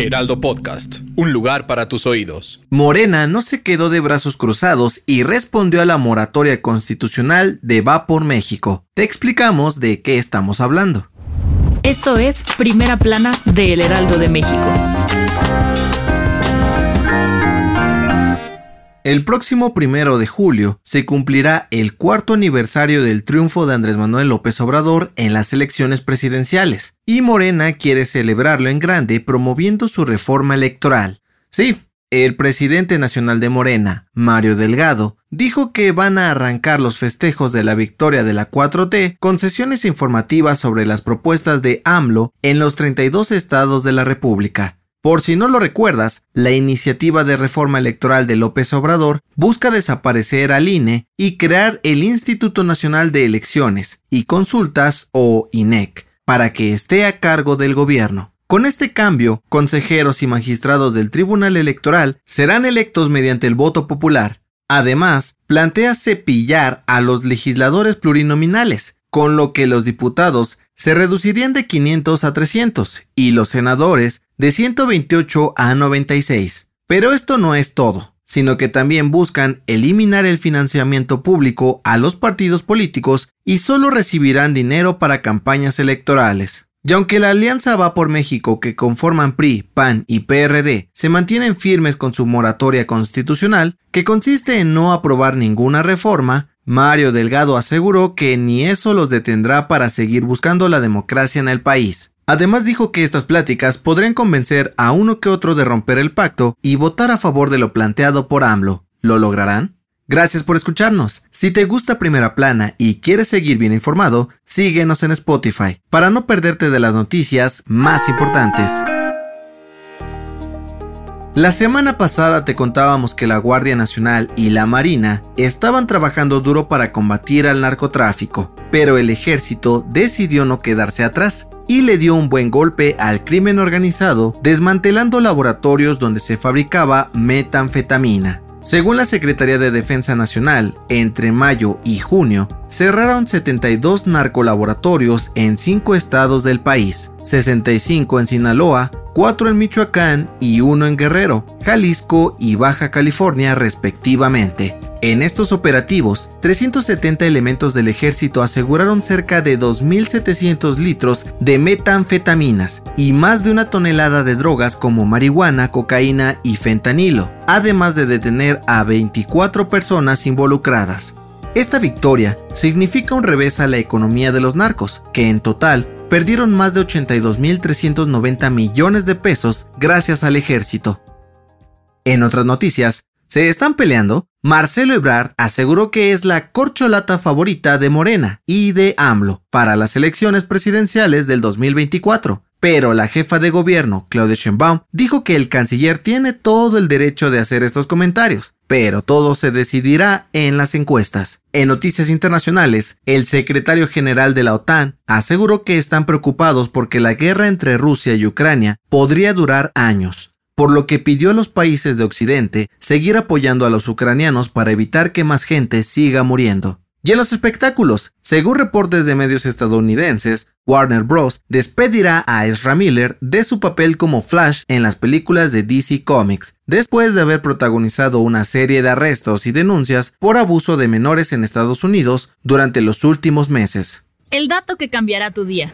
Heraldo Podcast, un lugar para tus oídos. Morena no se quedó de brazos cruzados y respondió a la moratoria constitucional de Va por México. Te explicamos de qué estamos hablando. Esto es Primera Plana de El Heraldo de México. El próximo primero de julio se cumplirá el cuarto aniversario del triunfo de Andrés Manuel López Obrador en las elecciones presidenciales, y Morena quiere celebrarlo en grande promoviendo su reforma electoral. Sí, el presidente nacional de Morena, Mario Delgado, dijo que van a arrancar los festejos de la victoria de la 4T con sesiones informativas sobre las propuestas de AMLO en los 32 estados de la República. Por si no lo recuerdas, la iniciativa de reforma electoral de López Obrador busca desaparecer al INE y crear el Instituto Nacional de Elecciones y Consultas o INEC para que esté a cargo del gobierno. Con este cambio, consejeros y magistrados del Tribunal Electoral serán electos mediante el voto popular. Además, plantea cepillar a los legisladores plurinominales, con lo que los diputados se reducirían de 500 a 300 y los senadores de 128 a 96. Pero esto no es todo, sino que también buscan eliminar el financiamiento público a los partidos políticos y solo recibirán dinero para campañas electorales. Y aunque la alianza va por México que conforman PRI, PAN y PRD se mantienen firmes con su moratoria constitucional, que consiste en no aprobar ninguna reforma, Mario Delgado aseguró que ni eso los detendrá para seguir buscando la democracia en el país. Además dijo que estas pláticas podrían convencer a uno que otro de romper el pacto y votar a favor de lo planteado por AMLO. ¿Lo lograrán? Gracias por escucharnos. Si te gusta Primera Plana y quieres seguir bien informado, síguenos en Spotify para no perderte de las noticias más importantes. La semana pasada te contábamos que la Guardia Nacional y la Marina estaban trabajando duro para combatir al narcotráfico, pero el ejército decidió no quedarse atrás y le dio un buen golpe al crimen organizado desmantelando laboratorios donde se fabricaba metanfetamina. Según la Secretaría de Defensa Nacional, entre mayo y junio cerraron 72 narcolaboratorios en 5 estados del país, 65 en Sinaloa, 4 en Michoacán y 1 en Guerrero, Jalisco y Baja California respectivamente. En estos operativos, 370 elementos del ejército aseguraron cerca de 2.700 litros de metanfetaminas y más de una tonelada de drogas como marihuana, cocaína y fentanilo, además de detener a 24 personas involucradas. Esta victoria significa un revés a la economía de los narcos, que en total perdieron más de 82.390 millones de pesos gracias al ejército. En otras noticias, se están peleando, Marcelo Ebrard aseguró que es la corcholata favorita de Morena y de AMLO para las elecciones presidenciales del 2024. Pero la jefa de gobierno, Claudia Sheinbaum, dijo que el canciller tiene todo el derecho de hacer estos comentarios, pero todo se decidirá en las encuestas. En noticias internacionales, el secretario general de la OTAN aseguró que están preocupados porque la guerra entre Rusia y Ucrania podría durar años por lo que pidió a los países de Occidente seguir apoyando a los ucranianos para evitar que más gente siga muriendo. Y en los espectáculos, según reportes de medios estadounidenses, Warner Bros. despedirá a Ezra Miller de su papel como Flash en las películas de DC Comics, después de haber protagonizado una serie de arrestos y denuncias por abuso de menores en Estados Unidos durante los últimos meses. El dato que cambiará tu día.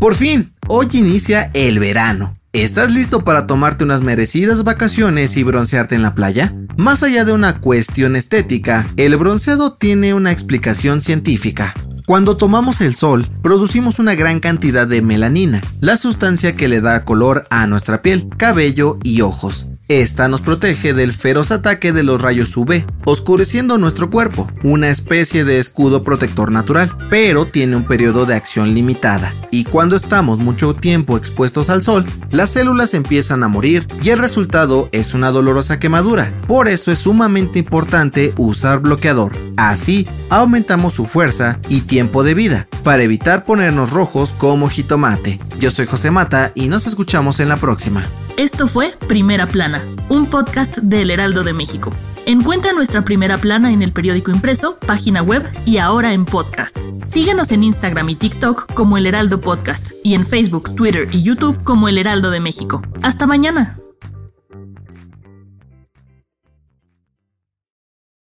Por fin, hoy inicia el verano. ¿Estás listo para tomarte unas merecidas vacaciones y broncearte en la playa? Más allá de una cuestión estética, el bronceado tiene una explicación científica. Cuando tomamos el sol, producimos una gran cantidad de melanina, la sustancia que le da color a nuestra piel, cabello y ojos. Esta nos protege del feroz ataque de los rayos UV, oscureciendo nuestro cuerpo, una especie de escudo protector natural, pero tiene un periodo de acción limitada, y cuando estamos mucho tiempo expuestos al sol, las células empiezan a morir y el resultado es una dolorosa quemadura. Por eso es sumamente importante usar bloqueador. Así aumentamos su fuerza y tiempo de vida, para evitar ponernos rojos como jitomate. Yo soy José Mata y nos escuchamos en la próxima. Esto fue Primera Plana, un podcast del Heraldo de México. Encuentra nuestra primera plana en el periódico impreso, página web y ahora en podcast. Síguenos en Instagram y TikTok como El Heraldo Podcast y en Facebook, Twitter y YouTube como El Heraldo de México. Hasta mañana.